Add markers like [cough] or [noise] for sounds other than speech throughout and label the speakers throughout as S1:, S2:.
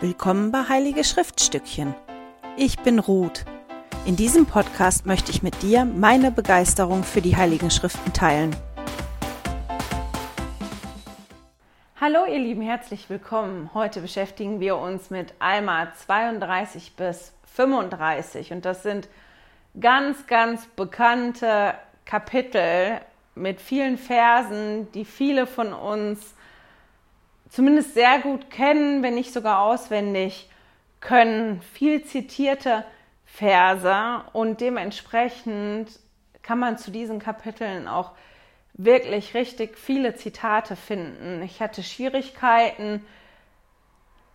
S1: Willkommen bei Heilige Schriftstückchen. Ich bin Ruth. In diesem Podcast möchte ich mit dir meine Begeisterung für die Heiligen Schriften teilen.
S2: Hallo ihr Lieben, herzlich willkommen. Heute beschäftigen wir uns mit Alma 32 bis 35 und das sind ganz, ganz bekannte Kapitel mit vielen Versen, die viele von uns zumindest sehr gut kennen, wenn nicht sogar auswendig können, viel zitierte Verse und dementsprechend kann man zu diesen Kapiteln auch wirklich richtig viele Zitate finden. Ich hatte Schwierigkeiten,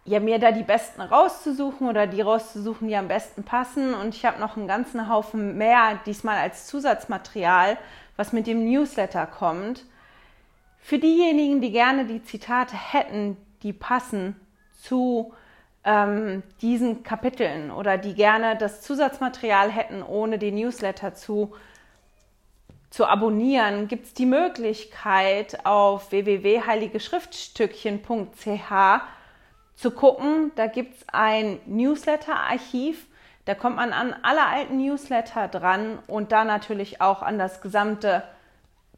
S2: ja, mir da die besten rauszusuchen oder die rauszusuchen, die am besten passen. Und ich habe noch einen ganzen Haufen mehr, diesmal als Zusatzmaterial, was mit dem Newsletter kommt. Für diejenigen, die gerne die Zitate hätten, die passen zu ähm, diesen Kapiteln oder die gerne das Zusatzmaterial hätten, ohne den Newsletter zu, zu abonnieren, gibt es die Möglichkeit auf www.heiligeschriftstückchen.ch zu gucken. Da gibt es ein Newsletter-Archiv. Da kommt man an alle alten Newsletter dran und da natürlich auch an das gesamte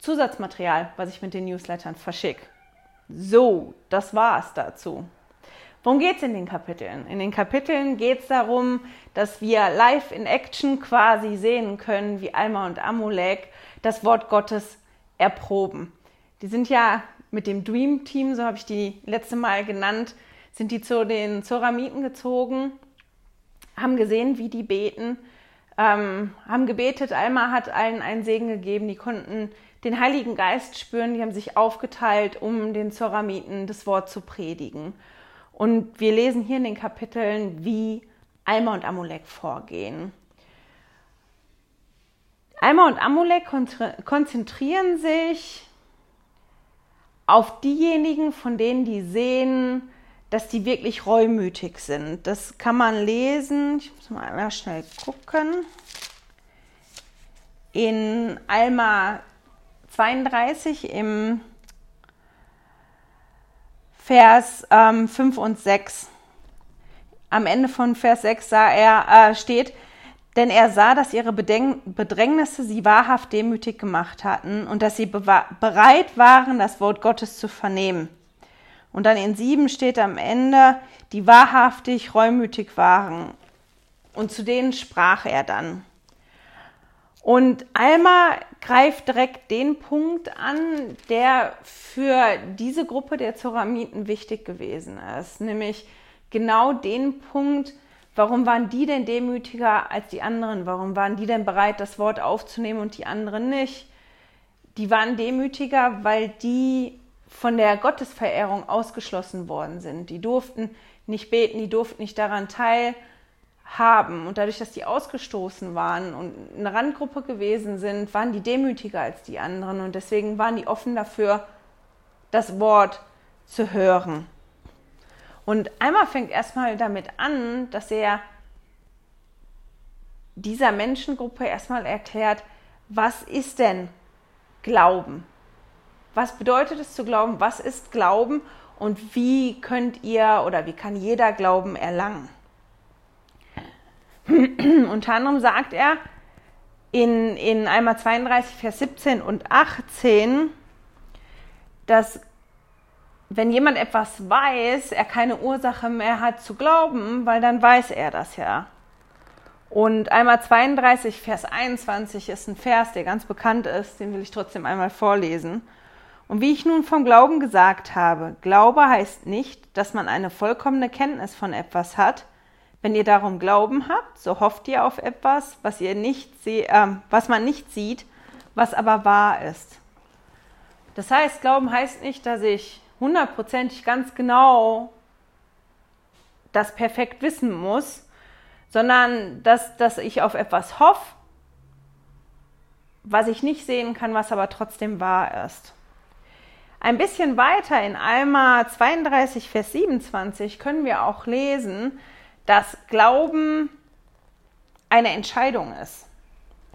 S2: Zusatzmaterial, was ich mit den Newslettern verschicke. So, das war's dazu. Worum geht es in den Kapiteln? In den Kapiteln geht es darum, dass wir live in Action quasi sehen können, wie Alma und Amulek das Wort Gottes erproben. Die sind ja mit dem Dream Team, so habe ich die letzte Mal genannt, sind die zu den Zoramiten gezogen, haben gesehen, wie die beten, ähm, haben gebetet. Alma hat allen einen Segen gegeben, die konnten den Heiligen Geist spüren, die haben sich aufgeteilt, um den Zoramiten das Wort zu predigen. Und wir lesen hier in den Kapiteln, wie Alma und Amulek vorgehen. Alma und Amulek konzentrieren sich auf diejenigen, von denen die sehen, dass die wirklich reumütig sind. Das kann man lesen. Ich muss mal schnell gucken. In Alma 32 im Vers ähm, 5 und 6. Am Ende von Vers 6 sah er, äh, steht, denn er sah, dass ihre Bedrängnisse sie wahrhaft demütig gemacht hatten und dass sie bereit waren, das Wort Gottes zu vernehmen. Und dann in 7 steht am Ende, die wahrhaftig reumütig waren. Und zu denen sprach er dann. Und Alma greift direkt den Punkt an, der für diese Gruppe der Zoramiten wichtig gewesen ist, nämlich genau den Punkt, warum waren die denn demütiger als die anderen? Warum waren die denn bereit, das Wort aufzunehmen und die anderen nicht? Die waren demütiger, weil die von der Gottesverehrung ausgeschlossen worden sind. Die durften nicht beten, die durften nicht daran teilhaben haben. Und dadurch, dass die ausgestoßen waren und eine Randgruppe gewesen sind, waren die demütiger als die anderen. Und deswegen waren die offen dafür, das Wort zu hören. Und einmal fängt erstmal damit an, dass er dieser Menschengruppe erstmal erklärt, was ist denn Glauben? Was bedeutet es zu glauben? Was ist Glauben? Und wie könnt ihr oder wie kann jeder Glauben erlangen? [clears throat] Unter anderem sagt er in, in einmal 32, Vers 17 und 18, dass wenn jemand etwas weiß, er keine Ursache mehr hat zu glauben, weil dann weiß er das ja. Und einmal 32, Vers 21 ist ein Vers, der ganz bekannt ist, den will ich trotzdem einmal vorlesen. Und wie ich nun vom Glauben gesagt habe, Glaube heißt nicht, dass man eine vollkommene Kenntnis von etwas hat, wenn ihr darum Glauben habt, so hofft ihr auf etwas, was, ihr nicht äh, was man nicht sieht, was aber wahr ist. Das heißt, Glauben heißt nicht, dass ich hundertprozentig ganz genau das perfekt wissen muss, sondern dass, dass ich auf etwas hoffe, was ich nicht sehen kann, was aber trotzdem wahr ist. Ein bisschen weiter in Alma 32, Vers 27 können wir auch lesen, dass Glauben eine Entscheidung ist.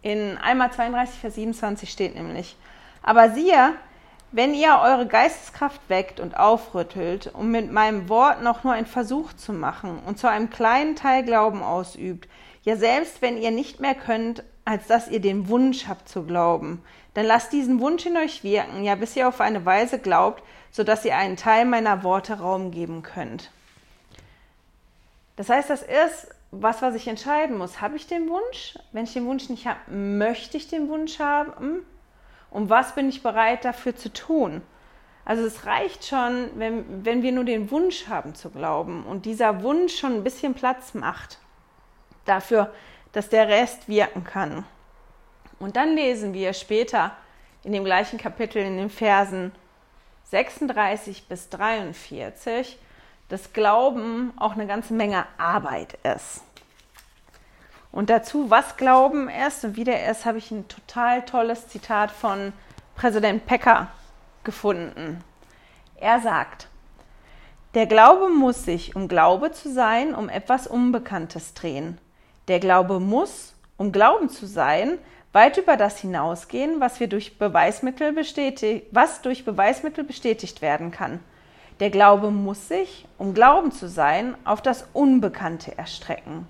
S2: In Alma 32, Vers 27 steht nämlich, aber siehe, wenn ihr eure Geisteskraft weckt und aufrüttelt, um mit meinem Wort noch nur einen Versuch zu machen und zu einem kleinen Teil Glauben ausübt, ja selbst wenn ihr nicht mehr könnt, als dass ihr den Wunsch habt zu glauben, dann lasst diesen Wunsch in euch wirken, ja bis ihr auf eine Weise glaubt, so dass ihr einen Teil meiner Worte Raum geben könnt. Das heißt, das ist was, was ich entscheiden muss. Habe ich den Wunsch? Wenn ich den Wunsch nicht habe, möchte ich den Wunsch haben? Und was bin ich bereit dafür zu tun? Also es reicht schon, wenn, wenn wir nur den Wunsch haben zu glauben und dieser Wunsch schon ein bisschen Platz macht dafür, dass der Rest wirken kann. Und dann lesen wir später in dem gleichen Kapitel in den Versen 36 bis 43, dass Glauben auch eine ganze Menge Arbeit ist. Und dazu, was Glauben ist und wie der ist, habe ich ein total tolles Zitat von Präsident Pecker gefunden. Er sagt, der Glaube muss sich, um Glaube zu sein, um etwas Unbekanntes drehen. Der Glaube muss, um Glauben zu sein, weit über das hinausgehen, was wir durch Beweismittel was durch Beweismittel bestätigt werden kann. Der Glaube muss sich, um Glauben zu sein, auf das Unbekannte erstrecken.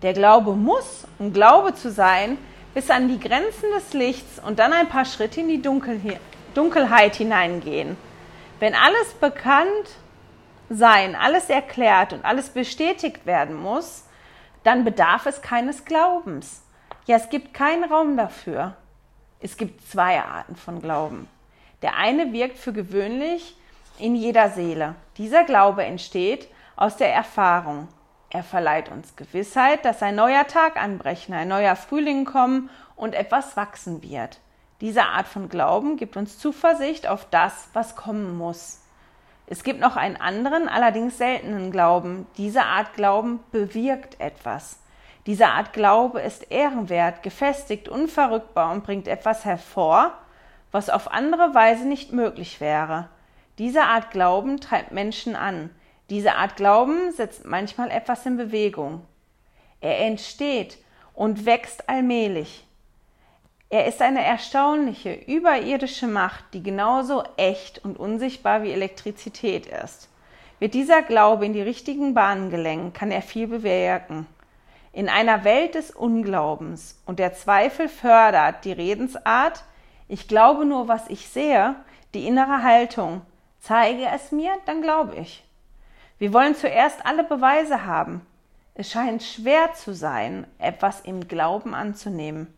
S2: Der Glaube muss, um Glaube zu sein, bis an die Grenzen des Lichts und dann ein paar Schritte in die Dunkelheit hineingehen. Wenn alles bekannt sein, alles erklärt und alles bestätigt werden muss, dann bedarf es keines Glaubens. Ja, es gibt keinen Raum dafür. Es gibt zwei Arten von Glauben. Der eine wirkt für gewöhnlich in jeder Seele. Dieser Glaube entsteht aus der Erfahrung. Er verleiht uns Gewissheit, dass ein neuer Tag anbrechen, ein neuer Frühling kommen und etwas wachsen wird. Diese Art von Glauben gibt uns Zuversicht auf das, was kommen muss. Es gibt noch einen anderen, allerdings seltenen Glauben. Diese Art Glauben bewirkt etwas. Diese Art Glaube ist ehrenwert, gefestigt, unverrückbar und bringt etwas hervor, was auf andere Weise nicht möglich wäre. Diese Art Glauben treibt Menschen an. Diese Art Glauben setzt manchmal etwas in Bewegung. Er entsteht und wächst allmählich. Er ist eine erstaunliche, überirdische Macht, die genauso echt und unsichtbar wie Elektrizität ist. Wird dieser Glaube in die richtigen Bahnen gelenkt, kann er viel bewirken. In einer Welt des Unglaubens und der Zweifel fördert die Redensart, ich glaube nur, was ich sehe, die innere Haltung, zeige es mir, dann glaube ich. Wir wollen zuerst alle Beweise haben. Es scheint schwer zu sein, etwas im Glauben anzunehmen.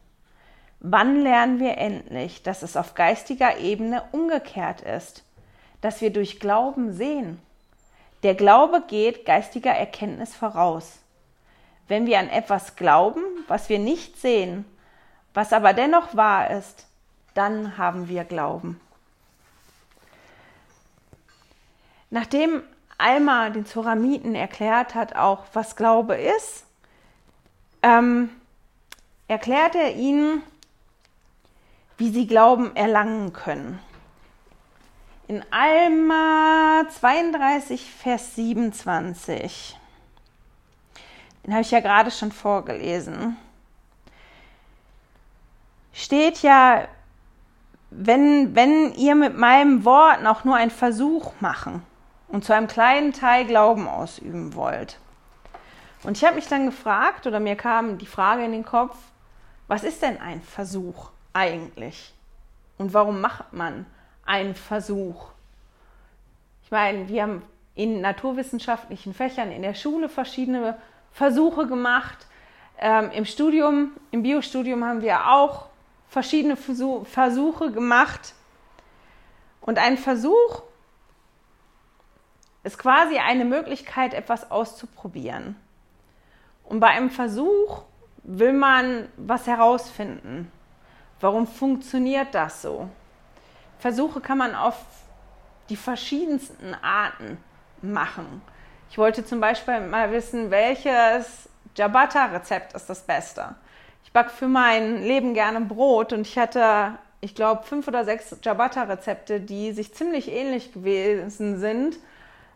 S2: Wann lernen wir endlich, dass es auf geistiger Ebene umgekehrt ist, dass wir durch Glauben sehen? Der Glaube geht geistiger Erkenntnis voraus. Wenn wir an etwas glauben, was wir nicht sehen, was aber dennoch wahr ist, dann haben wir Glauben. Nachdem Alma den Zoramiten erklärt hat, auch was Glaube ist, ähm, erklärt er ihnen, wie sie Glauben erlangen können. In Alma 32, Vers 27 den habe ich ja gerade schon vorgelesen, steht ja, wenn, wenn ihr mit meinem Wort noch nur einen Versuch machen und zu einem kleinen Teil Glauben ausüben wollt. Und ich habe mich dann gefragt, oder mir kam die Frage in den Kopf, was ist denn ein Versuch eigentlich? Und warum macht man einen Versuch? Ich meine, wir haben in naturwissenschaftlichen Fächern in der Schule verschiedene Versuche gemacht. Ähm, Im Studium, im Biostudium haben wir auch verschiedene Versuche gemacht. Und ein Versuch ist quasi eine Möglichkeit, etwas auszuprobieren. Und bei einem Versuch will man was herausfinden. Warum funktioniert das so? Versuche kann man auf die verschiedensten Arten machen. Ich wollte zum Beispiel mal wissen, welches Ciabatta-Rezept ist das Beste. Ich backe für mein Leben gerne Brot und ich hatte, ich glaube, fünf oder sechs Ciabatta-Rezepte, die sich ziemlich ähnlich gewesen sind,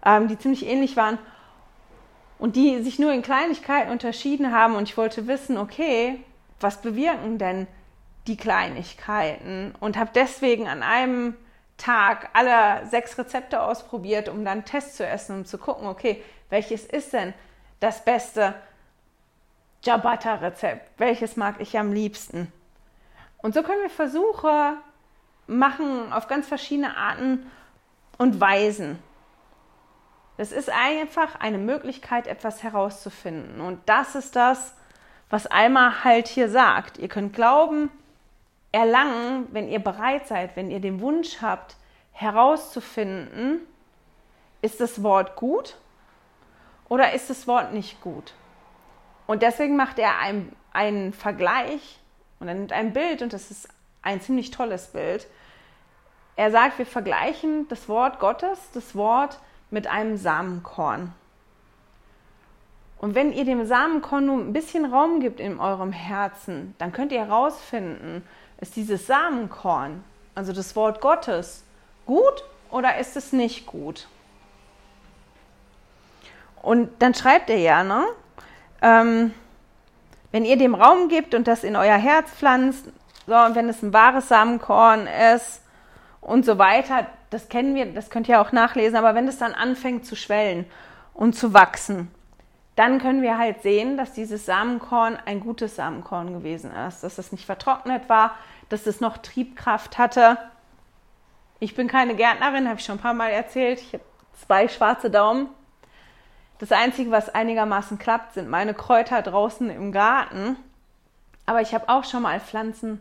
S2: ähm, die ziemlich ähnlich waren und die sich nur in Kleinigkeiten unterschieden haben. Und ich wollte wissen, okay, was bewirken denn die Kleinigkeiten? Und habe deswegen an einem Tag alle sechs Rezepte ausprobiert, um dann einen Test zu essen, um zu gucken, okay, welches ist denn das beste Ciabatta-Rezept? Welches mag ich am liebsten? Und so können wir Versuche machen auf ganz verschiedene Arten und Weisen. Das ist einfach eine Möglichkeit, etwas herauszufinden. Und das ist das, was Alma halt hier sagt. Ihr könnt Glauben erlangen, wenn ihr bereit seid, wenn ihr den Wunsch habt, herauszufinden, ist das Wort gut oder ist das Wort nicht gut. Und deswegen macht er einen, einen Vergleich und er nimmt ein Bild und das ist ein ziemlich tolles Bild. Er sagt, wir vergleichen das Wort Gottes, das Wort mit einem Samenkorn. Und wenn ihr dem Samenkorn nur ein bisschen Raum gibt in eurem Herzen, dann könnt ihr herausfinden, ist dieses Samenkorn, also das Wort Gottes, gut oder ist es nicht gut? Und dann schreibt er ja, ne? Ähm, wenn ihr dem Raum gibt und das in euer Herz pflanzt, so, und wenn es ein wahres Samenkorn ist und so weiter, das kennen wir, das könnt ihr auch nachlesen, aber wenn es dann anfängt zu schwellen und zu wachsen, dann können wir halt sehen, dass dieses Samenkorn ein gutes Samenkorn gewesen ist, dass es nicht vertrocknet war, dass es noch Triebkraft hatte. Ich bin keine Gärtnerin, habe ich schon ein paar Mal erzählt. Ich habe zwei schwarze Daumen. Das Einzige, was einigermaßen klappt, sind meine Kräuter draußen im Garten. Aber ich habe auch schon mal Pflanzen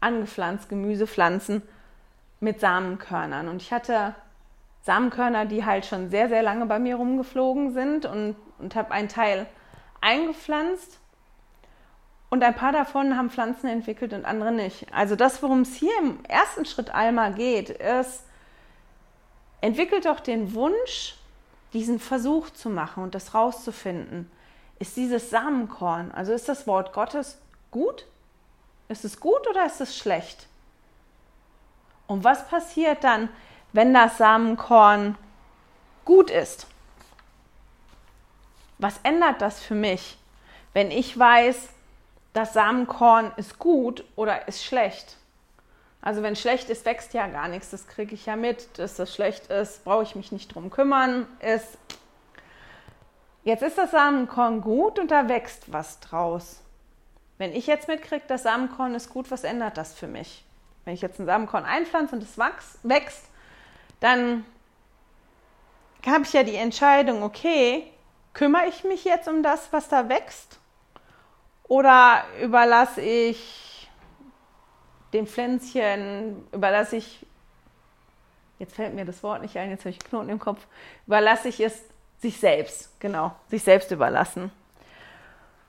S2: angepflanzt, Gemüsepflanzen mit Samenkörnern. Und ich hatte Samenkörner, die halt schon sehr, sehr lange bei mir rumgeflogen sind und, und habe einen Teil eingepflanzt. Und ein paar davon haben Pflanzen entwickelt und andere nicht. Also das, worum es hier im ersten Schritt einmal geht, ist, entwickelt doch den Wunsch, diesen Versuch zu machen und das rauszufinden. Ist dieses Samenkorn, also ist das Wort Gottes gut? Ist es gut oder ist es schlecht? Und was passiert dann, wenn das Samenkorn gut ist? Was ändert das für mich, wenn ich weiß, das Samenkorn ist gut oder ist schlecht? Also wenn schlecht ist, wächst ja gar nichts. Das kriege ich ja mit. Dass das schlecht ist, brauche ich mich nicht drum kümmern. Ist Jetzt ist das Samenkorn gut und da wächst was draus. Wenn ich jetzt mitkriege, das Samenkorn ist gut, was ändert das für mich? Wenn ich jetzt ein Samenkorn einpflanze und es wächst, dann habe ich ja die Entscheidung, okay, kümmere ich mich jetzt um das, was da wächst? Oder überlasse ich dem Pflänzchen, überlasse ich, jetzt fällt mir das Wort nicht ein, jetzt habe ich einen Knoten im Kopf, überlasse ich es sich selbst, genau, sich selbst überlassen.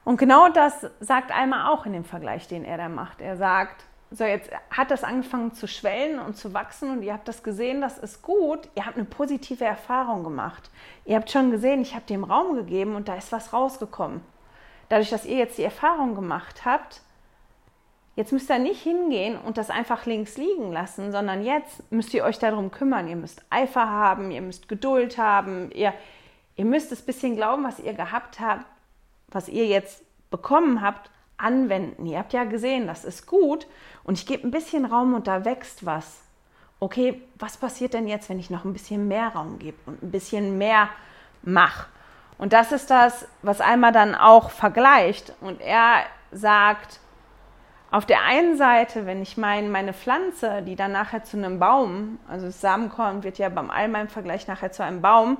S2: Und genau das sagt Alma auch in dem Vergleich, den er da macht. Er sagt, so jetzt hat das angefangen zu schwellen und zu wachsen und ihr habt das gesehen, das ist gut. Ihr habt eine positive Erfahrung gemacht. Ihr habt schon gesehen, ich habe dem Raum gegeben und da ist was rausgekommen. Dadurch, dass ihr jetzt die Erfahrung gemacht habt, jetzt müsst ihr nicht hingehen und das einfach links liegen lassen, sondern jetzt müsst ihr euch darum kümmern. Ihr müsst Eifer haben, ihr müsst Geduld haben, ihr, ihr müsst das bisschen Glauben, was ihr gehabt habt, was ihr jetzt bekommen habt, anwenden. Ihr habt ja gesehen, das ist gut und ich gebe ein bisschen Raum und da wächst was. Okay, was passiert denn jetzt, wenn ich noch ein bisschen mehr Raum gebe und ein bisschen mehr mache? Und das ist das, was einmal dann auch vergleicht. Und er sagt, auf der einen Seite, wenn ich meine, meine Pflanze, die dann nachher zu einem Baum, also das Samenkorn wird ja beim Alma im Vergleich nachher zu einem Baum,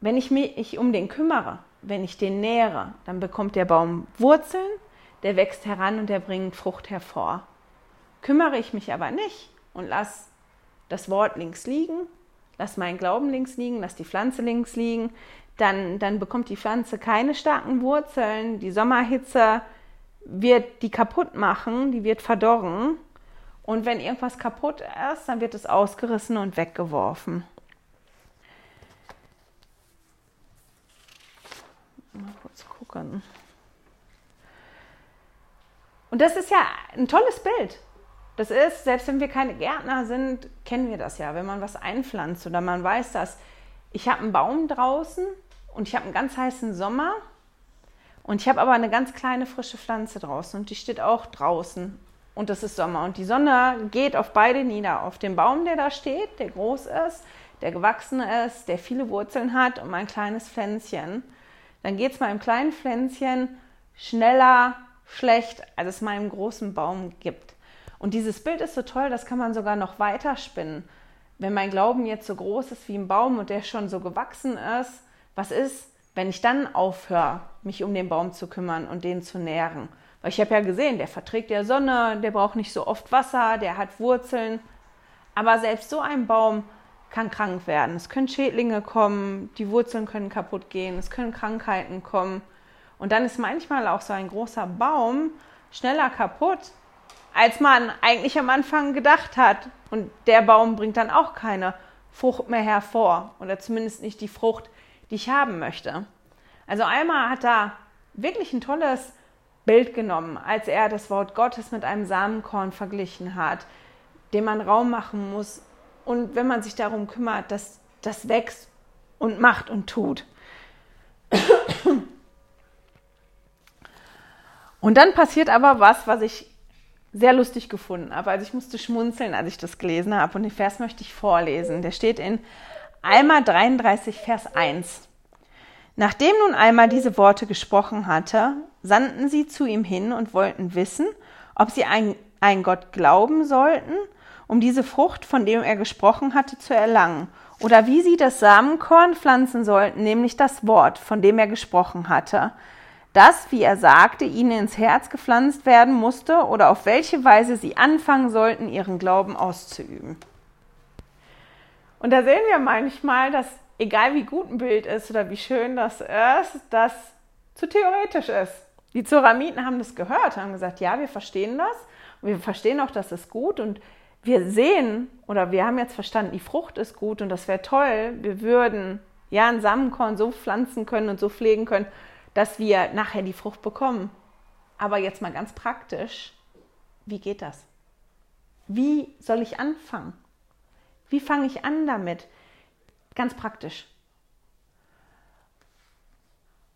S2: wenn ich mich um den kümmere, wenn ich den nähere, dann bekommt der Baum Wurzeln, der wächst heran und der bringt Frucht hervor. Kümmere ich mich aber nicht und lass das Wort links liegen, lass meinen Glauben links liegen, lass die Pflanze links liegen, dann, dann bekommt die Pflanze keine starken Wurzeln, die Sommerhitze wird die kaputt machen, die wird verdorren. Und wenn irgendwas kaputt ist, dann wird es ausgerissen und weggeworfen. Mal kurz gucken. Und das ist ja ein tolles Bild. Das ist, selbst wenn wir keine Gärtner sind, kennen wir das ja, wenn man was einpflanzt oder man weiß, dass ich habe einen Baum draußen und ich habe einen ganz heißen Sommer und ich habe aber eine ganz kleine frische Pflanze draußen und die steht auch draußen und es ist Sommer und die Sonne geht auf beide nieder, auf den Baum, der da steht, der groß ist, der gewachsen ist, der viele Wurzeln hat und mein kleines Pflänzchen. Dann geht es meinem kleinen Pflänzchen schneller schlecht, als es meinem großen Baum gibt. Und dieses Bild ist so toll, das kann man sogar noch weiter spinnen. Wenn mein Glauben jetzt so groß ist wie ein Baum und der schon so gewachsen ist, was ist, wenn ich dann aufhöre, mich um den Baum zu kümmern und den zu nähren? Weil ich habe ja gesehen, der verträgt ja Sonne, der braucht nicht so oft Wasser, der hat Wurzeln. Aber selbst so ein Baum kann krank werden. Es können Schädlinge kommen, die Wurzeln können kaputt gehen, es können Krankheiten kommen. Und dann ist manchmal auch so ein großer Baum schneller kaputt, als man eigentlich am Anfang gedacht hat. Und der Baum bringt dann auch keine Frucht mehr hervor oder zumindest nicht die Frucht, die ich haben möchte. Also Alma hat da wirklich ein tolles Bild genommen, als er das Wort Gottes mit einem Samenkorn verglichen hat, dem man Raum machen muss. Und wenn man sich darum kümmert, dass das wächst und macht und tut. Und dann passiert aber was, was ich sehr lustig gefunden habe. Also ich musste schmunzeln, als ich das gelesen habe. Und den Vers möchte ich vorlesen. Der steht in Alma 33, Vers 1. Nachdem nun Alma diese Worte gesprochen hatte, sandten sie zu ihm hin und wollten wissen, ob sie einen, einen Gott glauben sollten, um diese Frucht, von dem er gesprochen hatte, zu erlangen, oder wie sie das Samenkorn pflanzen sollten, nämlich das Wort, von dem er gesprochen hatte, das, wie er sagte, ihnen ins Herz gepflanzt werden musste, oder auf welche Weise sie anfangen sollten, ihren Glauben auszuüben. Und da sehen wir manchmal, dass egal wie gut ein Bild ist oder wie schön das ist, das zu theoretisch ist. Die Zoramiten haben das gehört, haben gesagt, ja, wir verstehen das und wir verstehen auch, dass es gut und wir sehen oder wir haben jetzt verstanden, die Frucht ist gut und das wäre toll. Wir würden ja ein Samenkorn so pflanzen können und so pflegen können, dass wir nachher die Frucht bekommen. Aber jetzt mal ganz praktisch, wie geht das? Wie soll ich anfangen? Wie fange ich an damit? Ganz praktisch.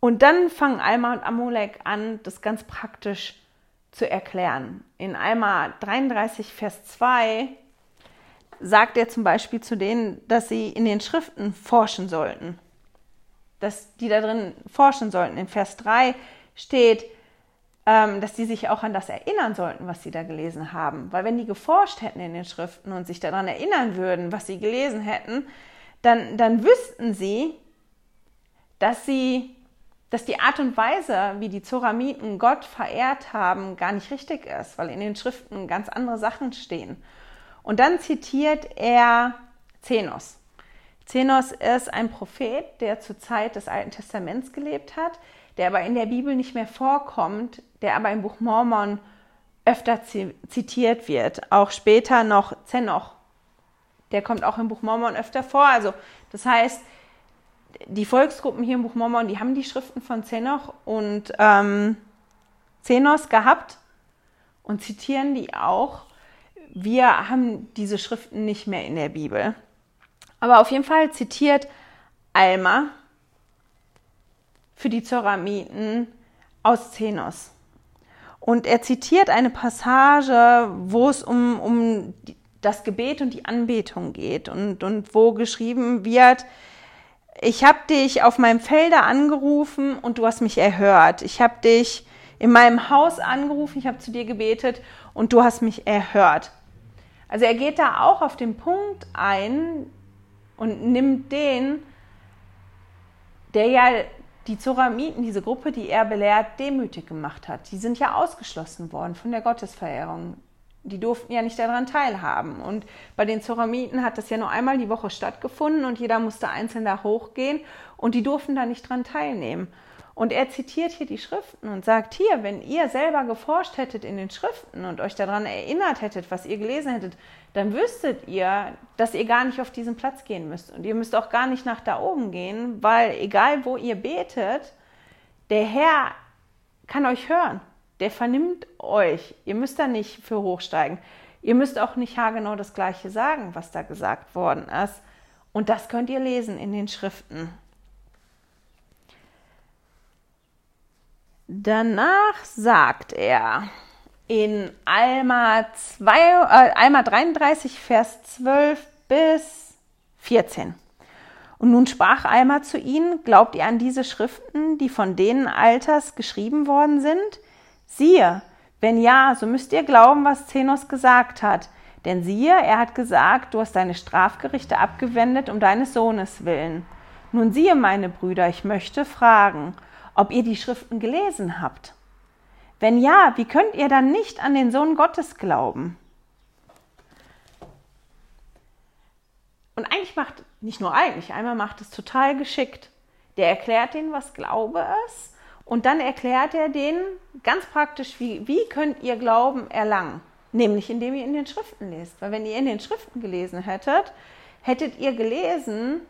S2: Und dann fangen Alma und Amulek an, das ganz praktisch zu erklären. In Alma 33, Vers 2 sagt er zum Beispiel zu denen, dass sie in den Schriften forschen sollten. Dass die da drin forschen sollten. In Vers 3 steht, ähm, dass sie sich auch an das erinnern sollten, was sie da gelesen haben. Weil wenn die geforscht hätten in den Schriften und sich daran erinnern würden, was sie gelesen hätten, dann, dann wüssten sie, dass sie dass die Art und Weise, wie die Zoramiten Gott verehrt haben, gar nicht richtig ist, weil in den Schriften ganz andere Sachen stehen. Und dann zitiert er Zenos. Zenos ist ein Prophet, der zur Zeit des Alten Testaments gelebt hat, der aber in der Bibel nicht mehr vorkommt, der aber im Buch Mormon öfter zitiert wird. Auch später noch Zenoch. Der kommt auch im Buch Mormon öfter vor. Also, das heißt, die Volksgruppen hier im Buch Mormon, die haben die Schriften von Zenoch und ähm, Zenos gehabt und zitieren die auch. Wir haben diese Schriften nicht mehr in der Bibel. Aber auf jeden Fall zitiert Alma für die Zoramiten aus Zenos. Und er zitiert eine Passage, wo es um, um das Gebet und die Anbetung geht und, und wo geschrieben wird, ich habe dich auf meinem Felder angerufen und du hast mich erhört. Ich habe dich in meinem Haus angerufen, ich habe zu dir gebetet und du hast mich erhört. Also er geht da auch auf den Punkt ein und nimmt den, der ja die Zoramiten, diese Gruppe, die er belehrt, demütig gemacht hat. Die sind ja ausgeschlossen worden von der Gottesverehrung die durften ja nicht daran teilhaben. Und bei den Zoramiten hat das ja nur einmal die Woche stattgefunden und jeder musste einzeln da hochgehen und die durften da nicht dran teilnehmen. Und er zitiert hier die Schriften und sagt hier, wenn ihr selber geforscht hättet in den Schriften und euch daran erinnert hättet, was ihr gelesen hättet, dann wüsstet ihr, dass ihr gar nicht auf diesen Platz gehen müsst. Und ihr müsst auch gar nicht nach da oben gehen, weil egal wo ihr betet, der Herr kann euch hören der vernimmt euch. Ihr müsst da nicht für hochsteigen. Ihr müsst auch nicht haargenau das Gleiche sagen, was da gesagt worden ist. Und das könnt ihr lesen in den Schriften. Danach sagt er in Alma, 2, äh, Alma 33, Vers 12 bis 14. Und nun sprach Alma zu ihnen, glaubt ihr an diese Schriften, die von denen Alters geschrieben worden sind? Siehe, wenn ja, so müsst ihr glauben, was Zenos gesagt hat. Denn siehe, er hat gesagt, du hast deine Strafgerichte abgewendet um deines Sohnes willen. Nun siehe, meine Brüder, ich möchte fragen, ob ihr die Schriften gelesen habt. Wenn ja, wie könnt ihr dann nicht an den Sohn Gottes glauben? Und eigentlich macht, nicht nur eigentlich, einmal macht es total geschickt. Der erklärt denen, was Glaube ist, und dann erklärt er denen ganz praktisch, wie, wie könnt ihr Glauben erlangen? Nämlich indem ihr in den Schriften lest. Weil wenn ihr in den Schriften gelesen hättet, hättet ihr gelesen,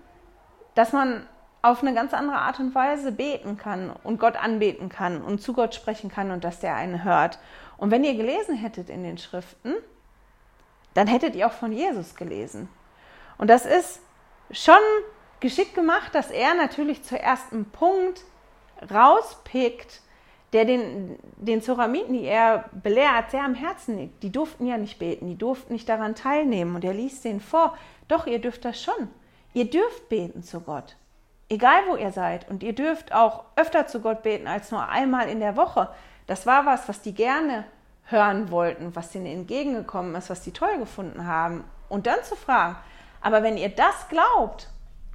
S2: dass man auf eine ganz andere Art und Weise beten kann und Gott anbeten kann und zu Gott sprechen kann und dass der einen hört. Und wenn ihr gelesen hättet in den Schriften, dann hättet ihr auch von Jesus gelesen. Und das ist schon geschickt gemacht, dass er natürlich zuerst einen Punkt rauspickt, der den, den Zoramiten, die er belehrt, sehr am Herzen liegt. Die durften ja nicht beten, die durften nicht daran teilnehmen. Und er liest denen vor, doch, ihr dürft das schon. Ihr dürft beten zu Gott. Egal wo ihr seid. Und ihr dürft auch öfter zu Gott beten als nur einmal in der Woche. Das war was, was die gerne hören wollten, was ihnen entgegengekommen ist, was sie toll gefunden haben. Und dann zu fragen, aber wenn ihr das glaubt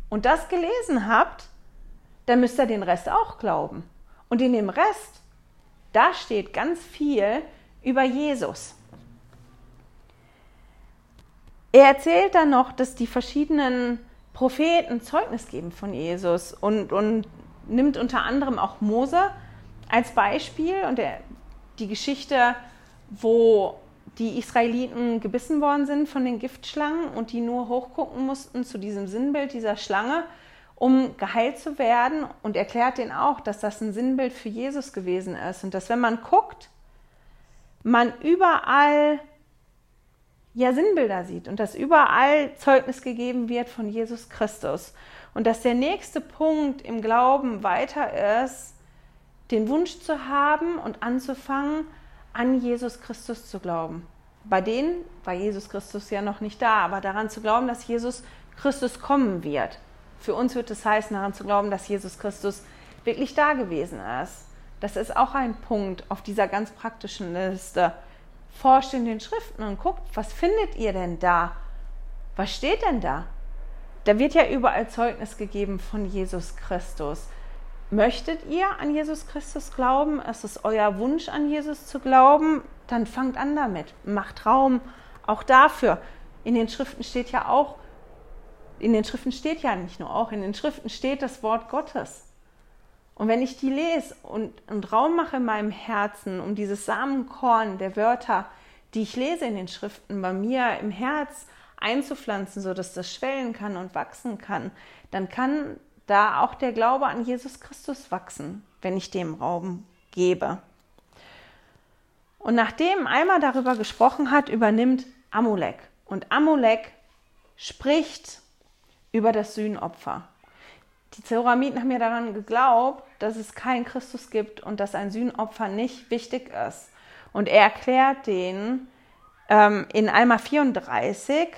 S2: und das gelesen habt, dann müsst ihr den Rest auch glauben. Und in dem Rest, da steht ganz viel über Jesus. Er erzählt dann noch, dass die verschiedenen Propheten Zeugnis geben von Jesus und, und nimmt unter anderem auch Mose als Beispiel und der, die Geschichte, wo die Israeliten gebissen worden sind von den Giftschlangen und die nur hochgucken mussten zu diesem Sinnbild dieser Schlange, um geheilt zu werden und erklärt den auch, dass das ein Sinnbild für Jesus gewesen ist und dass wenn man guckt, man überall ja Sinnbilder sieht und dass überall Zeugnis gegeben wird von Jesus Christus und dass der nächste Punkt im Glauben weiter ist, den Wunsch zu haben und anzufangen, an Jesus Christus zu glauben. Bei denen war Jesus Christus ja noch nicht da, aber daran zu glauben, dass Jesus Christus kommen wird. Für uns wird es heißen, daran zu glauben, dass Jesus Christus wirklich da gewesen ist. Das ist auch ein Punkt auf dieser ganz praktischen Liste. Forscht in den Schriften und guckt, was findet ihr denn da? Was steht denn da? Da wird ja überall Zeugnis gegeben von Jesus Christus. Möchtet ihr an Jesus Christus glauben? Ist es euer Wunsch, an Jesus zu glauben? Dann fangt an damit. Macht Raum auch dafür. In den Schriften steht ja auch, in den Schriften steht ja nicht nur auch, in den Schriften steht das Wort Gottes. Und wenn ich die lese und, und Raum mache in meinem Herzen, um dieses Samenkorn der Wörter, die ich lese in den Schriften, bei mir im Herz einzupflanzen, sodass das schwellen kann und wachsen kann, dann kann da auch der Glaube an Jesus Christus wachsen, wenn ich dem Raum gebe. Und nachdem einmal darüber gesprochen hat, übernimmt Amulek. Und Amulek spricht über das Sühnopfer. Die Zeramiten haben ja daran geglaubt, dass es keinen Christus gibt und dass ein Sühnopfer nicht wichtig ist. Und er erklärt denen ähm, in Alma 34,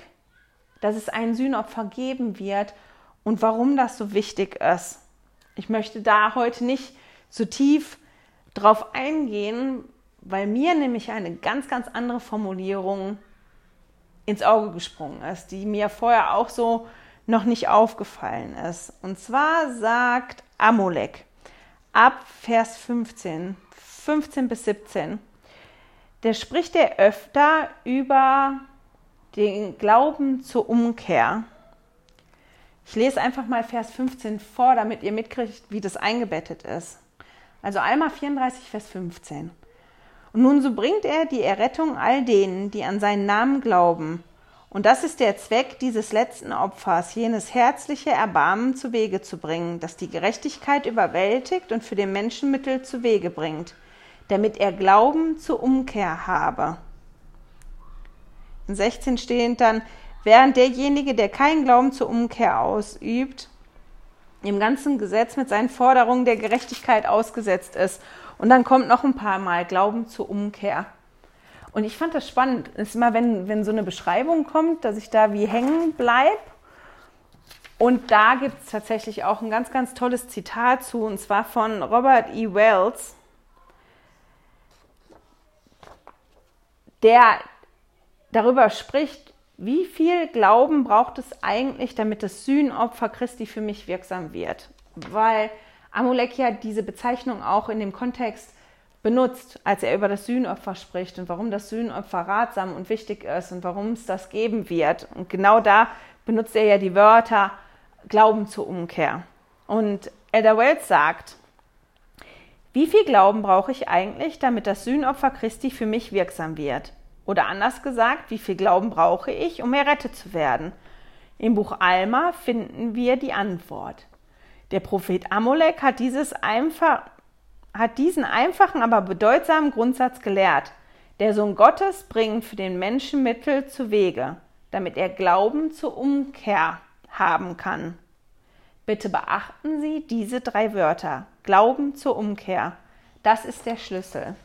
S2: dass es ein Sühnopfer geben wird und warum das so wichtig ist. Ich möchte da heute nicht zu tief drauf eingehen, weil mir nämlich eine ganz, ganz andere Formulierung ins Auge gesprungen ist, die mir vorher auch so noch nicht aufgefallen ist. Und zwar sagt Amolek ab Vers 15, 15 bis 17, der spricht er öfter über den Glauben zur Umkehr. Ich lese einfach mal Vers 15 vor, damit ihr mitkriegt, wie das eingebettet ist. Also einmal 34, Vers 15. Und nun so bringt er die Errettung all denen, die an seinen Namen glauben. Und das ist der Zweck dieses letzten Opfers, jenes herzliche Erbarmen zu Wege zu bringen, das die Gerechtigkeit überwältigt und für den Menschen Mittel zu Wege bringt, damit er Glauben zur Umkehr habe. In 16 steht dann, während derjenige, der keinen Glauben zur Umkehr ausübt, im ganzen Gesetz mit seinen Forderungen der Gerechtigkeit ausgesetzt ist. Und dann kommt noch ein paar Mal Glauben zur Umkehr. Und ich fand das spannend. Ist immer, wenn, wenn so eine Beschreibung kommt, dass ich da wie hängen bleibe. Und da gibt es tatsächlich auch ein ganz, ganz tolles Zitat zu, und zwar von Robert E. Wells, der darüber spricht, wie viel Glauben braucht es eigentlich, damit das Sühnopfer Christi für mich wirksam wird? Weil Amulek ja diese Bezeichnung auch in dem Kontext benutzt, als er über das Sühnopfer spricht und warum das Sühnopfer ratsam und wichtig ist und warum es das geben wird. Und genau da benutzt er ja die Wörter Glauben zur Umkehr. Und Elder Wells sagt, wie viel Glauben brauche ich eigentlich, damit das Sühnopfer Christi für mich wirksam wird? Oder anders gesagt, wie viel Glauben brauche ich, um errettet zu werden? Im Buch Alma finden wir die Antwort. Der Prophet Amolek hat, dieses einfach, hat diesen einfachen, aber bedeutsamen Grundsatz gelehrt. Der Sohn Gottes bringt für den Menschen Mittel zu Wege, damit er Glauben zur Umkehr haben kann. Bitte beachten Sie diese drei Wörter. Glauben zur Umkehr. Das ist der Schlüssel.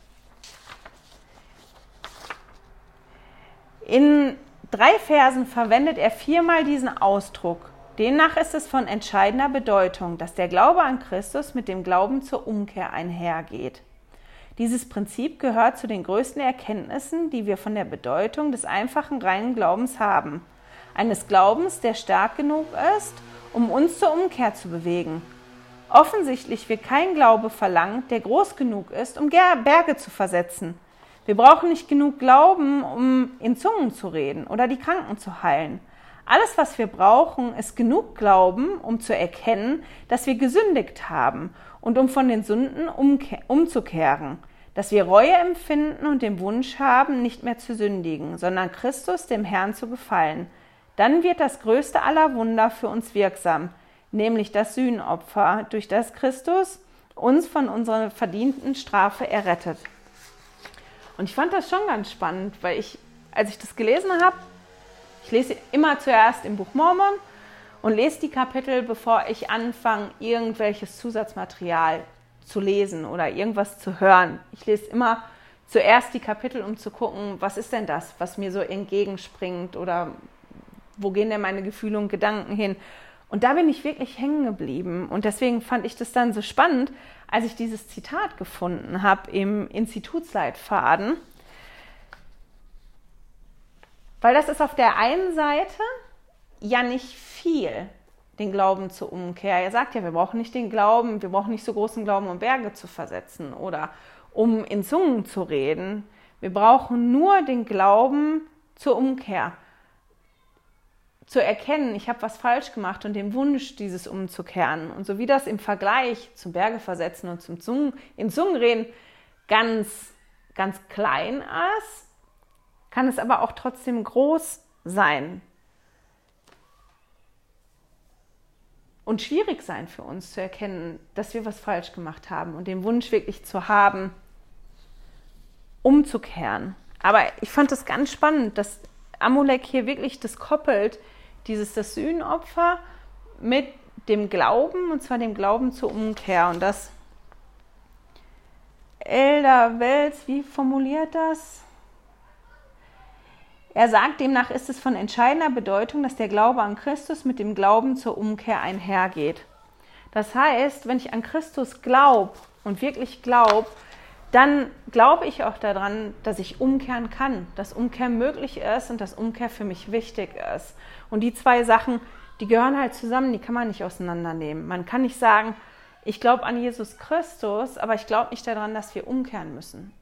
S2: In drei Versen verwendet er viermal diesen Ausdruck. Demnach ist es von entscheidender Bedeutung, dass der Glaube an Christus mit dem Glauben zur Umkehr einhergeht. Dieses Prinzip gehört zu den größten Erkenntnissen, die wir von der Bedeutung des einfachen reinen Glaubens haben. Eines Glaubens, der stark genug ist, um uns zur Umkehr zu bewegen. Offensichtlich wird kein Glaube verlangt, der groß genug ist, um Berge zu versetzen. Wir brauchen nicht genug Glauben, um in Zungen zu reden oder die Kranken zu heilen. Alles, was wir brauchen, ist genug Glauben, um zu erkennen, dass wir gesündigt haben und um von den Sünden umzukehren, dass wir Reue empfinden und den Wunsch haben, nicht mehr zu sündigen, sondern Christus, dem Herrn, zu gefallen dann wird das größte aller Wunder für uns wirksam, nämlich das Sühnopfer, durch das Christus uns von unserer verdienten Strafe errettet. Und ich fand das schon ganz spannend, weil ich, als ich das gelesen habe, ich lese immer zuerst im Buch Mormon und lese die Kapitel, bevor ich anfange, irgendwelches Zusatzmaterial zu lesen oder irgendwas zu hören. Ich lese immer zuerst die Kapitel, um zu gucken, was ist denn das, was mir so entgegenspringt oder wo gehen denn meine Gefühle und Gedanken hin? Und da bin ich wirklich hängen geblieben. Und deswegen fand ich das dann so spannend, als ich dieses Zitat gefunden habe im Institutsleitfaden. Weil das ist auf der einen Seite ja nicht viel, den Glauben zur Umkehr. Er sagt ja, wir brauchen nicht den Glauben, wir brauchen nicht so großen Glauben, um Berge zu versetzen oder um in Zungen zu reden. Wir brauchen nur den Glauben zur Umkehr zu erkennen, ich habe was falsch gemacht und den Wunsch, dieses umzukehren. Und so wie das im Vergleich zum Berge versetzen und zum Zungen, in Zungenreden ganz, ganz klein ist, kann es aber auch trotzdem groß sein. Und schwierig sein für uns zu erkennen, dass wir was falsch gemacht haben und den Wunsch wirklich zu haben, umzukehren. Aber ich fand es ganz spannend, dass Amulek hier wirklich das koppelt dieses das Sühnopfer mit dem Glauben, und zwar dem Glauben zur Umkehr. Und das Elder Wels, wie formuliert das? Er sagt, demnach ist es von entscheidender Bedeutung, dass der Glaube an Christus mit dem Glauben zur Umkehr einhergeht. Das heißt, wenn ich an Christus glaube und wirklich glaube, dann glaube ich auch daran, dass ich umkehren kann, dass Umkehr möglich ist und dass Umkehr für mich wichtig ist. Und die zwei Sachen, die gehören halt zusammen, die kann man nicht auseinandernehmen. Man kann nicht sagen, ich glaube an Jesus Christus, aber ich glaube nicht daran, dass wir umkehren müssen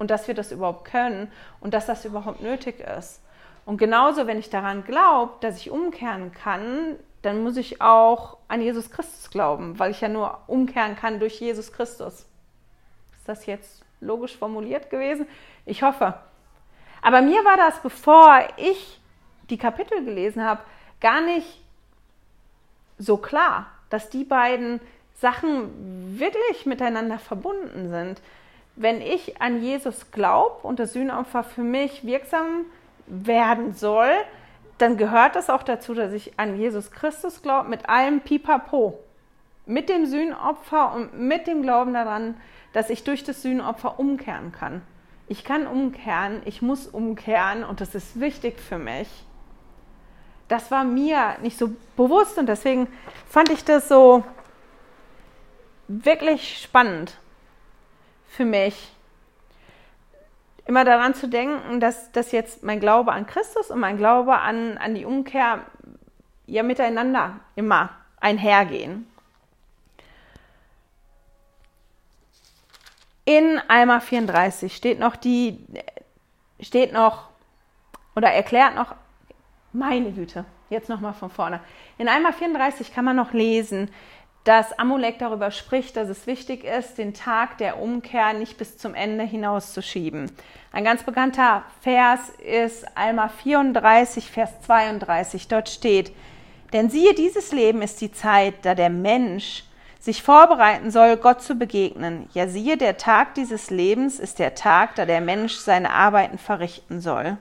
S2: und dass wir das überhaupt können und dass das überhaupt nötig ist. Und genauso, wenn ich daran glaube, dass ich umkehren kann, dann muss ich auch an Jesus Christus glauben, weil ich ja nur umkehren kann durch Jesus Christus. Ist das jetzt logisch formuliert gewesen? Ich hoffe. Aber mir war das, bevor ich die Kapitel gelesen habe, gar nicht so klar, dass die beiden Sachen wirklich miteinander verbunden sind. Wenn ich an Jesus glaube und das Sühnopfer für mich wirksam werden soll, dann gehört es auch dazu, dass ich an Jesus Christus glaube, mit allem Pipapo. Mit dem Sühnopfer und mit dem Glauben daran, dass ich durch das Sühnopfer umkehren kann. Ich kann umkehren, ich muss umkehren und das ist wichtig für mich. Das war mir nicht so bewusst und deswegen fand ich das so wirklich spannend für mich, immer daran zu denken, dass, dass jetzt mein Glaube an Christus und mein Glaube an, an die Umkehr ja miteinander immer einhergehen. In Alma 34 steht noch die, steht noch oder erklärt noch, meine Güte, jetzt nochmal von vorne. In Alma 34 kann man noch lesen, dass Amulek darüber spricht, dass es wichtig ist, den Tag der Umkehr nicht bis zum Ende hinauszuschieben. Ein ganz bekannter Vers ist Alma 34, Vers 32. Dort steht, denn siehe, dieses Leben ist die Zeit, da der Mensch sich vorbereiten soll, Gott zu begegnen. Ja, siehe, der Tag dieses Lebens ist der Tag, da der Mensch seine Arbeiten verrichten soll.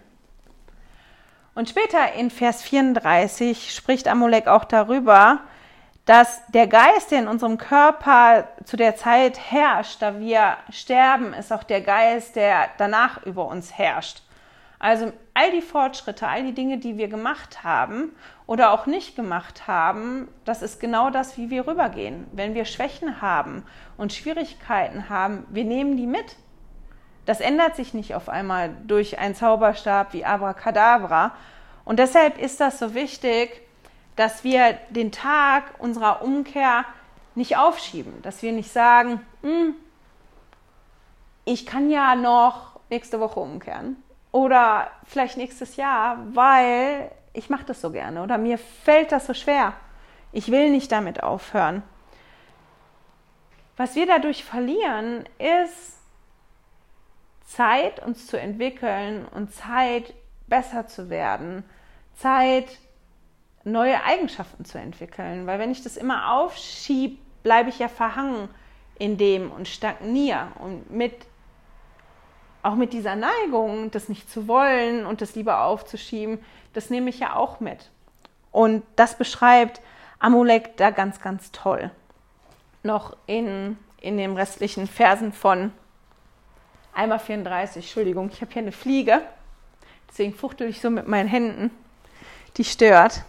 S2: Und später in Vers 34 spricht Amulek auch darüber, dass der Geist, der in unserem Körper zu der Zeit herrscht, da wir sterben, ist auch der Geist, der danach über uns herrscht. Also all die Fortschritte, all die Dinge, die wir gemacht haben oder auch nicht gemacht haben, das ist genau das, wie wir rübergehen. Wenn wir Schwächen haben und Schwierigkeiten haben, wir nehmen die mit. Das ändert sich nicht auf einmal durch einen Zauberstab wie Abracadabra. Und deshalb ist das so wichtig, dass wir den Tag unserer Umkehr nicht aufschieben, dass wir nicht sagen, hm, ich kann ja noch nächste Woche umkehren oder vielleicht nächstes Jahr, weil ich mache das so gerne oder mir fällt das so schwer. Ich will nicht damit aufhören. Was wir dadurch verlieren, ist Zeit, uns zu entwickeln und Zeit, besser zu werden, Zeit, neue Eigenschaften zu entwickeln. Weil wenn ich das immer aufschiebe, bleibe ich ja verhangen in dem und stagniere. Und mit, auch mit dieser Neigung, das nicht zu wollen und das lieber aufzuschieben, das nehme ich ja auch mit. Und das beschreibt Amulek da ganz, ganz toll. Noch in, in den restlichen Versen von Eimer 34. Entschuldigung, ich habe hier eine Fliege. Deswegen fuchtel ich so mit meinen Händen. Die stört.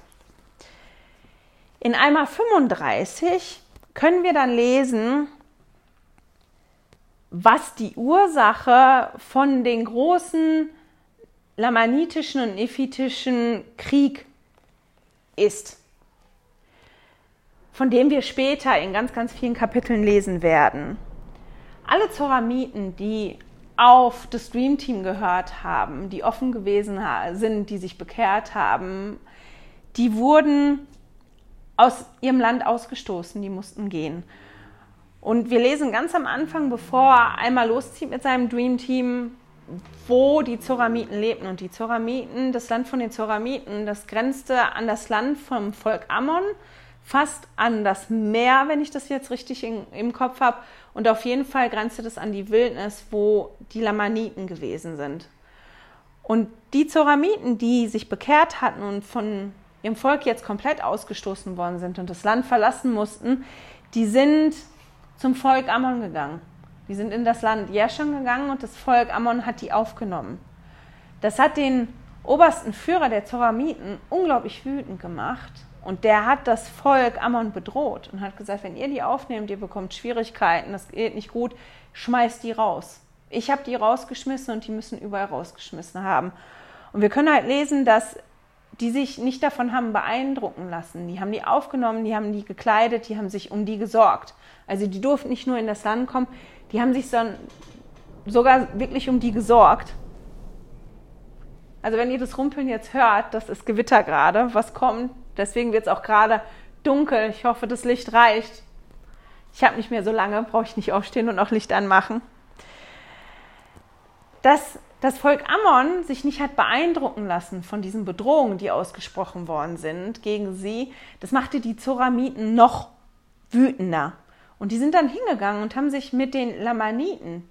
S2: In Eimer 35 können wir dann lesen, was die Ursache von den großen lamanitischen und nephitischen Krieg ist, von dem wir später in ganz, ganz vielen Kapiteln lesen werden. Alle Zoramiten, die auf das Dream Team gehört haben, die offen gewesen sind, die sich bekehrt haben, die wurden aus ihrem Land ausgestoßen, die mussten gehen. Und wir lesen ganz am Anfang, bevor er einmal loszieht mit seinem Dream Team, wo die Zoramiten lebten. Und die Zoramiten, das Land von den Zoramiten, das grenzte an das Land vom Volk Ammon, fast an das Meer, wenn ich das jetzt richtig in, im Kopf habe. Und auf jeden Fall grenzte das an die Wildnis, wo die Lamaniten gewesen sind. Und die Zoramiten, die sich bekehrt hatten und von ihrem Volk jetzt komplett ausgestoßen worden sind und das Land verlassen mussten, die sind zum Volk Ammon gegangen. Die sind in das Land Jeschon gegangen und das Volk Ammon hat die aufgenommen. Das hat den obersten Führer der Zoramiten unglaublich wütend gemacht und der hat das Volk Ammon bedroht und hat gesagt, wenn ihr die aufnehmt, ihr bekommt Schwierigkeiten, das geht nicht gut, schmeißt die raus. Ich habe die rausgeschmissen und die müssen überall rausgeschmissen haben. Und wir können halt lesen, dass die sich nicht davon haben beeindrucken lassen. Die haben die aufgenommen, die haben die gekleidet, die haben sich um die gesorgt. Also die durften nicht nur in das Land kommen, die haben sich sogar wirklich um die gesorgt. Also wenn ihr das Rumpeln jetzt hört, das ist Gewitter gerade, was kommt, deswegen wird es auch gerade dunkel. Ich hoffe, das Licht reicht. Ich habe nicht mehr so lange, brauche ich nicht aufstehen und auch Licht anmachen. Das das Volk Ammon sich nicht hat beeindrucken lassen von diesen Bedrohungen, die ausgesprochen worden sind gegen sie, das machte die Zoramiten noch wütender. Und die sind dann hingegangen und haben sich mit den Lamaniten,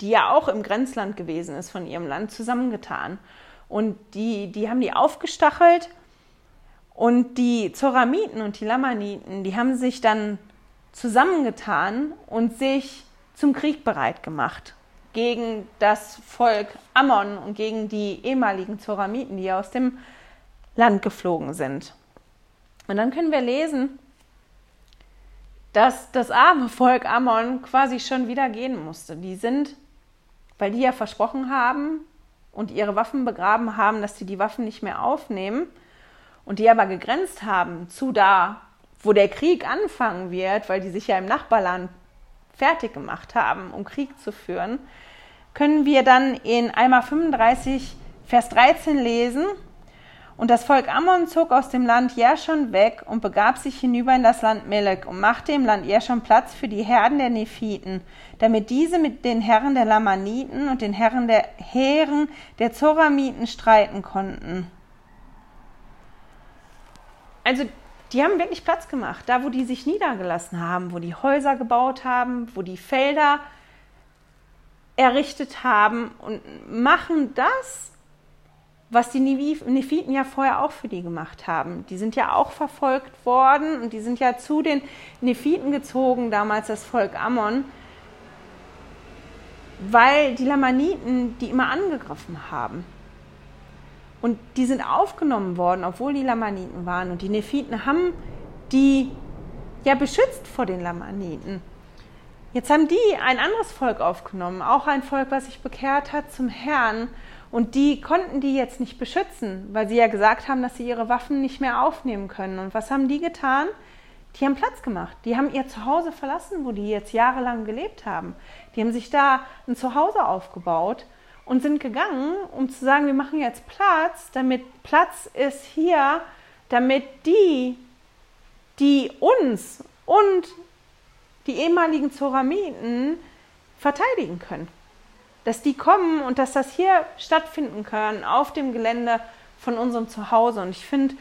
S2: die ja auch im Grenzland gewesen ist von ihrem Land, zusammengetan. Und die, die haben die aufgestachelt und die Zoramiten und die Lamaniten, die haben sich dann zusammengetan und sich zum Krieg bereit gemacht gegen das Volk Ammon und gegen die ehemaligen Zoramiten, die aus dem Land geflogen sind. Und dann können wir lesen, dass das arme Volk Ammon quasi schon wieder gehen musste. Die sind, weil die ja versprochen haben und ihre Waffen begraben haben, dass sie die Waffen nicht mehr aufnehmen und die aber gegrenzt haben zu da, wo der Krieg anfangen wird, weil die sich ja im Nachbarland fertig gemacht haben, um Krieg zu führen, können wir dann in Eimer 35, Vers 13 lesen. Und das Volk Ammon zog aus dem Land Jerschon weg und begab sich hinüber in das Land Melek und machte im Land Jerschon Platz für die Herden der Nephiten, damit diese mit den Herren der Lamaniten und den Herren der Heeren der Zoramiten streiten konnten. Also die haben wirklich Platz gemacht, da wo die sich niedergelassen haben, wo die Häuser gebaut haben, wo die Felder errichtet haben und machen das, was die Nephiten ja vorher auch für die gemacht haben. Die sind ja auch verfolgt worden und die sind ja zu den Nephiten gezogen, damals das Volk Ammon, weil die Lamaniten die immer angegriffen haben. Und die sind aufgenommen worden, obwohl die Lamaniten waren. Und die Nephiten haben die ja beschützt vor den Lamaniten. Jetzt haben die ein anderes Volk aufgenommen, auch ein Volk, was sich bekehrt hat zum Herrn. Und die konnten die jetzt nicht beschützen, weil sie ja gesagt haben, dass sie ihre Waffen nicht mehr aufnehmen können. Und was haben die getan? Die haben Platz gemacht. Die haben ihr Zuhause verlassen, wo die jetzt jahrelang gelebt haben. Die haben sich da ein Zuhause aufgebaut und sind gegangen, um zu sagen, wir machen jetzt Platz, damit Platz ist hier, damit die, die uns und die ehemaligen Zoramiten verteidigen können. Dass die kommen und dass das hier stattfinden kann auf dem Gelände von unserem Zuhause. Und ich finde,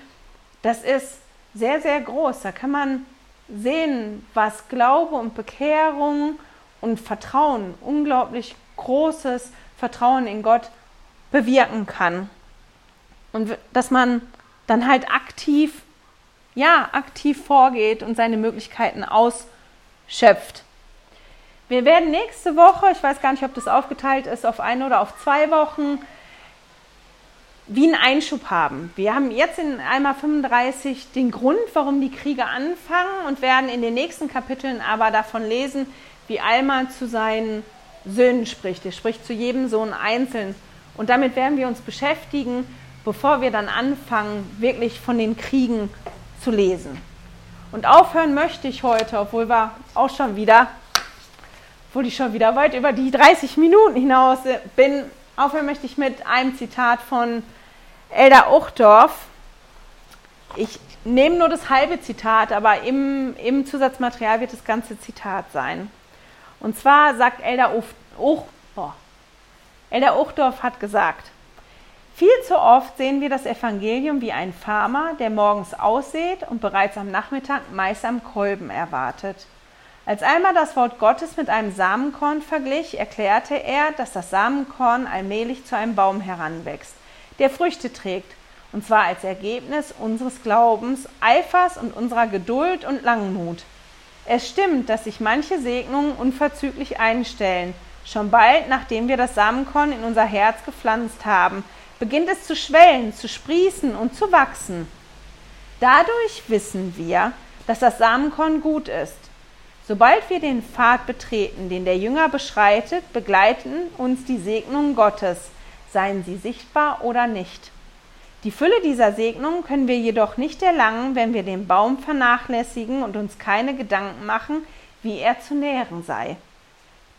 S2: das ist sehr, sehr groß. Da kann man sehen, was Glaube und Bekehrung und Vertrauen, unglaublich großes Vertrauen in Gott bewirken kann. Und dass man dann halt aktiv, ja, aktiv vorgeht und seine Möglichkeiten ausschöpft. Wir werden nächste Woche, ich weiß gar nicht, ob das aufgeteilt ist auf eine oder auf zwei Wochen, wie einen Einschub haben. Wir haben jetzt in einmal 35 den Grund, warum die Kriege anfangen und werden in den nächsten Kapiteln aber davon lesen, wie Alma zu seinen Söhnen spricht. Er spricht zu jedem Sohn einzeln. Und damit werden wir uns beschäftigen, bevor wir dann anfangen, wirklich von den Kriegen zu lesen. Und aufhören möchte ich heute, obwohl wir auch schon wieder, obwohl ich schon wieder weit über die 30 Minuten hinaus bin, aufhören möchte ich mit einem Zitat von Elder Uchtdorf. Ich nehme nur das halbe Zitat, aber im, im Zusatzmaterial wird das ganze Zitat sein. Und zwar sagt Elder, Uch, Uch, oh. Elder Uchdorf hat gesagt, viel zu oft sehen wir das Evangelium wie ein Farmer, der morgens aussät und bereits am Nachmittag meist am Kolben erwartet. Als einmal das Wort Gottes mit einem Samenkorn verglich, erklärte er, dass das Samenkorn allmählich zu einem Baum heranwächst, der Früchte trägt, und zwar als Ergebnis unseres Glaubens, Eifers und unserer Geduld und Langmut. Es stimmt, dass sich manche Segnungen unverzüglich einstellen. Schon bald, nachdem wir das Samenkorn in unser Herz gepflanzt haben, beginnt es zu schwellen, zu sprießen und zu wachsen. Dadurch wissen wir, dass das Samenkorn gut ist. Sobald wir den Pfad betreten, den der Jünger beschreitet, begleiten uns die Segnungen Gottes, seien sie sichtbar oder nicht. Die Fülle dieser Segnung können wir jedoch nicht erlangen, wenn wir den Baum vernachlässigen und uns keine Gedanken machen, wie er zu nähren sei.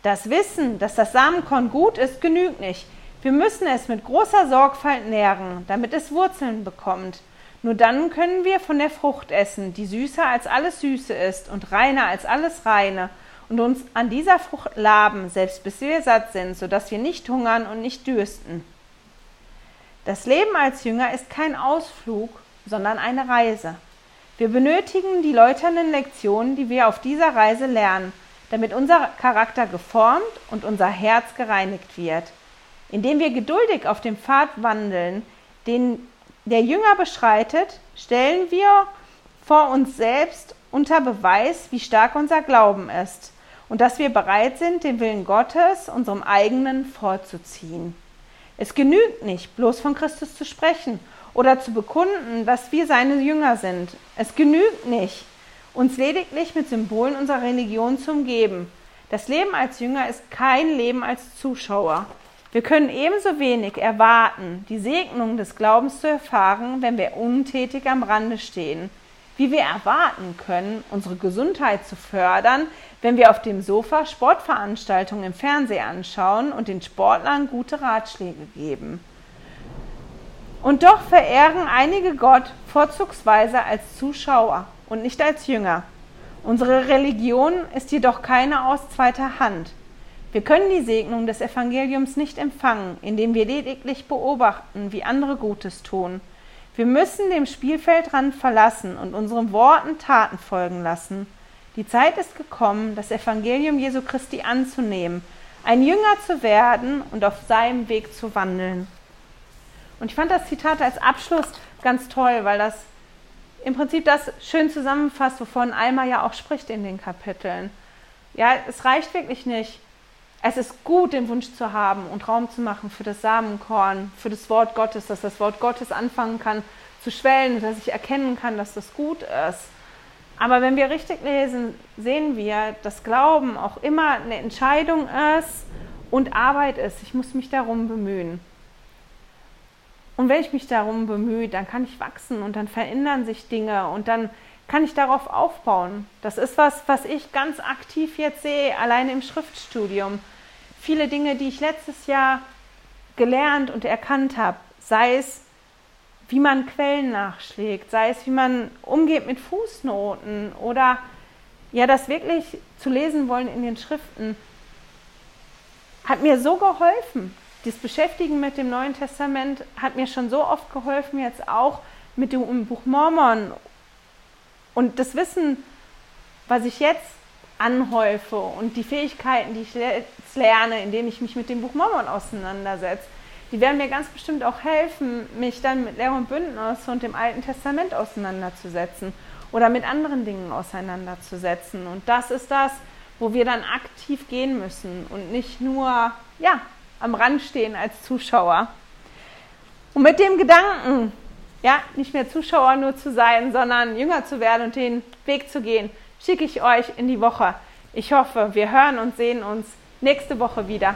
S2: Das Wissen, dass das Samenkorn gut ist, genügt nicht. Wir müssen es mit großer Sorgfalt nähren, damit es Wurzeln bekommt. Nur dann können wir von der Frucht essen, die süßer als alles Süße ist und reiner als alles Reine, und uns an dieser Frucht laben, selbst bis wir satt sind, sodass wir nicht hungern und nicht dürsten. Das Leben als Jünger ist kein Ausflug, sondern eine Reise. Wir benötigen die läuternden Lektionen, die wir auf dieser Reise lernen, damit unser Charakter geformt und unser Herz gereinigt wird. Indem wir geduldig auf dem Pfad wandeln, den der Jünger beschreitet, stellen wir vor uns selbst unter Beweis, wie stark unser Glauben ist und dass wir bereit sind, den Willen Gottes unserem eigenen vorzuziehen. Es genügt nicht, bloß von Christus zu sprechen oder zu bekunden, dass wir seine Jünger sind. Es genügt nicht, uns lediglich mit Symbolen unserer Religion zu umgeben. Das Leben als Jünger ist kein Leben als Zuschauer. Wir können ebenso wenig erwarten, die Segnung des Glaubens zu erfahren, wenn wir untätig am Rande stehen, wie wir erwarten können, unsere Gesundheit zu fördern, wenn wir auf dem Sofa Sportveranstaltungen im Fernsehen anschauen und den Sportlern gute Ratschläge geben. Und doch verehren einige Gott vorzugsweise als Zuschauer und nicht als Jünger. Unsere Religion ist jedoch keine aus zweiter Hand. Wir können die Segnung des Evangeliums nicht empfangen, indem wir lediglich beobachten, wie andere Gutes tun. Wir müssen dem Spielfeldrand verlassen und unseren Worten Taten folgen lassen. Die Zeit ist gekommen, das Evangelium Jesu Christi anzunehmen, ein Jünger zu werden und auf seinem Weg zu wandeln. Und ich fand das Zitat als Abschluss ganz toll, weil das im Prinzip das schön zusammenfasst, wovon Alma ja auch spricht in den Kapiteln. Ja, es reicht wirklich nicht. Es ist gut, den Wunsch zu haben und Raum zu machen für das Samenkorn, für das Wort Gottes, dass das Wort Gottes anfangen kann zu schwellen, dass ich erkennen kann, dass das gut ist. Aber wenn wir richtig lesen, sehen wir, dass Glauben auch immer eine Entscheidung ist und Arbeit ist. Ich muss mich darum bemühen. Und wenn ich mich darum bemühe, dann kann ich wachsen und dann verändern sich Dinge und dann kann ich darauf aufbauen. Das ist was, was ich ganz aktiv jetzt sehe, alleine im Schriftstudium. Viele Dinge, die ich letztes Jahr gelernt und erkannt habe, sei es, wie man Quellen nachschlägt, sei es, wie man umgeht mit Fußnoten oder ja, das wirklich zu lesen wollen in den Schriften, hat mir so geholfen das Beschäftigen mit dem Neuen Testament hat mir schon so oft geholfen, jetzt auch mit dem Buch Mormon. Und das Wissen, was ich jetzt anhäufe und die Fähigkeiten, die ich jetzt lerne, indem ich mich mit dem Buch Mormon auseinandersetze, die werden mir ganz bestimmt auch helfen, mich dann mit Lehr und Bündnis und dem Alten Testament auseinanderzusetzen oder mit anderen Dingen auseinanderzusetzen. Und das ist das, wo wir dann aktiv gehen müssen und nicht nur, ja, am Rand stehen als Zuschauer. Und mit dem Gedanken, ja, nicht mehr Zuschauer nur zu sein, sondern Jünger zu werden und den Weg zu gehen, schicke ich euch in die Woche. Ich hoffe, wir hören und sehen uns nächste Woche wieder.